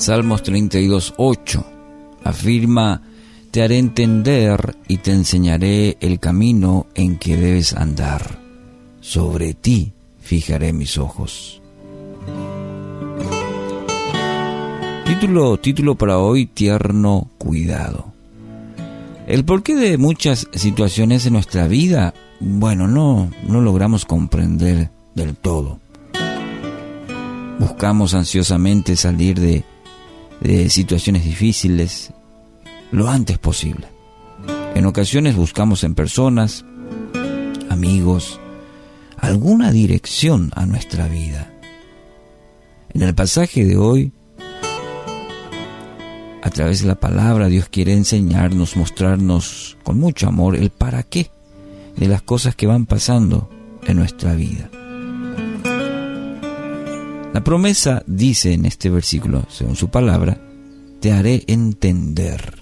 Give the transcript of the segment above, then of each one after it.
Salmos 32, 8 afirma, te haré entender y te enseñaré el camino en que debes andar. Sobre ti fijaré mis ojos. Título, título para hoy, tierno cuidado. El porqué de muchas situaciones en nuestra vida, bueno, no, no logramos comprender del todo. Buscamos ansiosamente salir de de situaciones difíciles lo antes posible. En ocasiones buscamos en personas, amigos, alguna dirección a nuestra vida. En el pasaje de hoy, a través de la palabra, Dios quiere enseñarnos, mostrarnos con mucho amor el para qué de las cosas que van pasando en nuestra vida. La promesa dice en este versículo, según su palabra, te haré entender.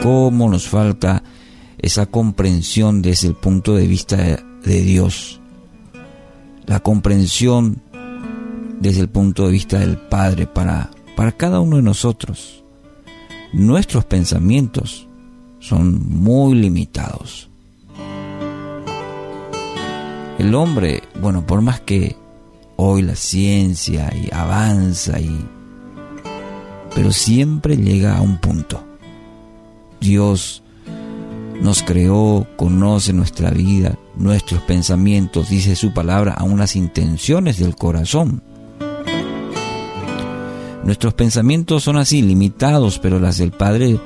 ¿Cómo nos falta esa comprensión desde el punto de vista de, Dios? La comprensión desde el punto de vista del Padre para, para cada uno de nosotros. Nuestros pensamientos son muy limitados. El hombre, bueno, por más que hoy la ciencia y avanza y pero siempre llega a un punto. Dios nos creó, conoce nuestra vida, nuestros pensamientos, dice su palabra, aún las intenciones del corazón. Nuestros pensamientos son así, limitados, pero las del Padre,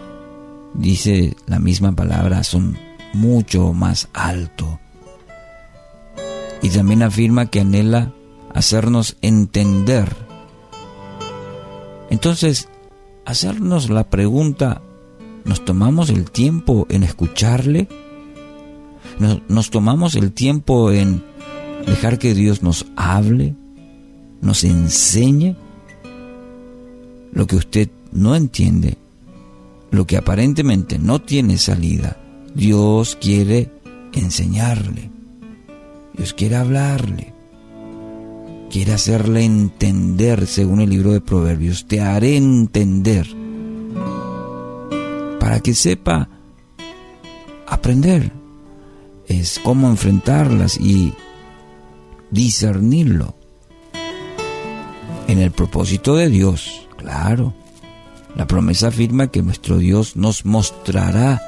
dice la misma palabra, son mucho más alto. Y también afirma que anhela hacernos entender. Entonces, hacernos la pregunta, ¿nos tomamos el tiempo en escucharle? ¿Nos, tomamos el tiempo en dejar que Dios nos hable, nos enseñe lo que usted no entiende, lo que aparentemente no tiene salida? Dios quiere enseñarle, Dios quiere hablarle quiere hacerle entender, según el libro de Proverbios, te haré entender, para que sepa aprender, es cómo enfrentarlas y discernirlo. En el propósito de Dios, claro, la promesa afirma que nuestro Dios nos mostrará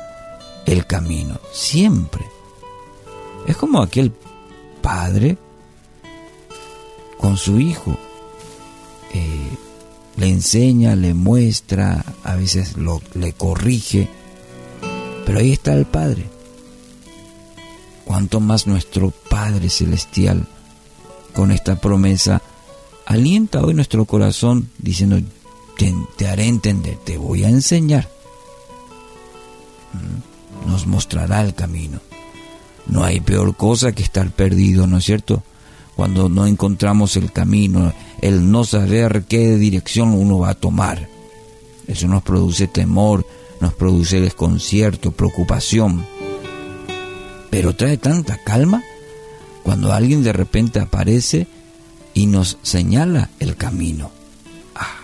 el camino, siempre. Es como aquel padre con su hijo. Eh, le enseña, le muestra, a veces le corrige, pero ahí está el Padre. Cuanto más nuestro Padre Celestial, con esta promesa, alienta hoy nuestro corazón diciendo, te, te haré entender, te voy a enseñar. Mm, nos mostrará el camino. No hay peor cosa que estar perdido, ¿no es cierto? Cuando no encontramos el camino, el no saber qué dirección uno va a tomar. Eso nos produce temor, nos produce desconcierto, preocupación. Pero trae tanta calma cuando alguien de repente aparece y nos señala el camino. Ah,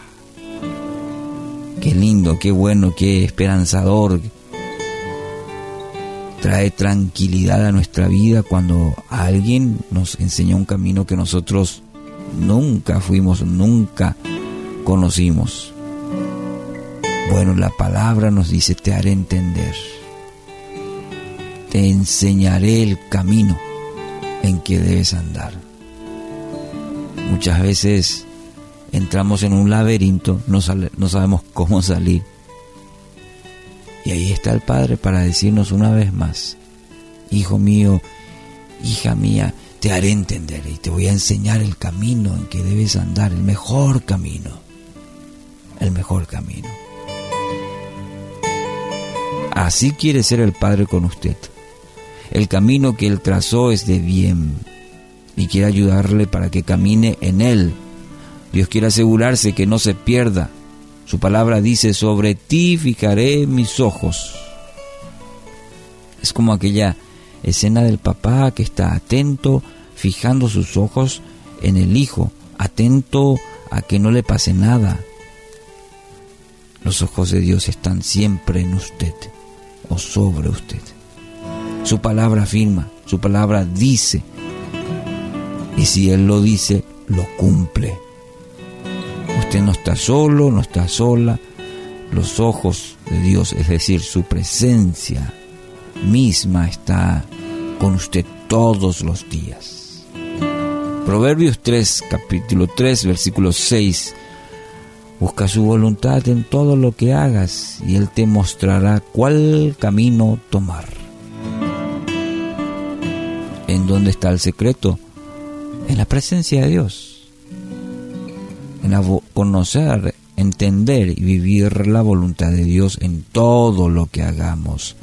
qué lindo, qué bueno, qué esperanzador, trae tranquilidad a nuestra vida cuando alguien nos enseña un camino que nosotros nunca fuimos, nunca conocimos. Bueno, la palabra nos dice, te haré entender, te enseñaré el camino en que debes andar. Muchas veces entramos en un laberinto, no, no sabemos cómo salir y ahí está el Padre para decirnos una vez más, Hijo mío, hija mía, te haré entender y te voy a enseñar el camino en que debes andar, el mejor camino, el mejor camino. Así quiere ser el Padre con usted. El camino que Él trazó es de bien y quiere ayudarle para que camine en Él. Dios quiere asegurarse que no se pierda, su palabra dice, sobre ti fijaré mis ojos. Es como aquella escena del papá que está atento, fijando sus ojos en el hijo, atento a que no le pase nada. Los ojos de Dios están siempre en usted o sobre usted. Su palabra afirma, su palabra dice. Y si Él lo dice, lo cumple. Usted no está solo, no está sola. Los ojos de Dios, es decir, su presencia misma está con usted todos los días. Proverbios 3, capítulo 3, versículo 6. Busca su voluntad en todo lo que hagas y Él te mostrará cuál camino tomar. ¿En dónde está el secreto? En la presencia de Dios. Conocer, entender y vivir la voluntad de Dios en todo lo que hagamos.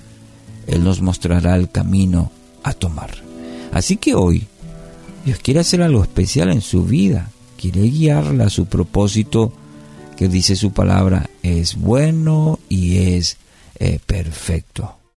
Él nos mostrará el camino a tomar. Así que hoy Dios quiere hacer algo especial en su vida, quiere guiarla a su propósito que dice su palabra es bueno y es eh, perfecto.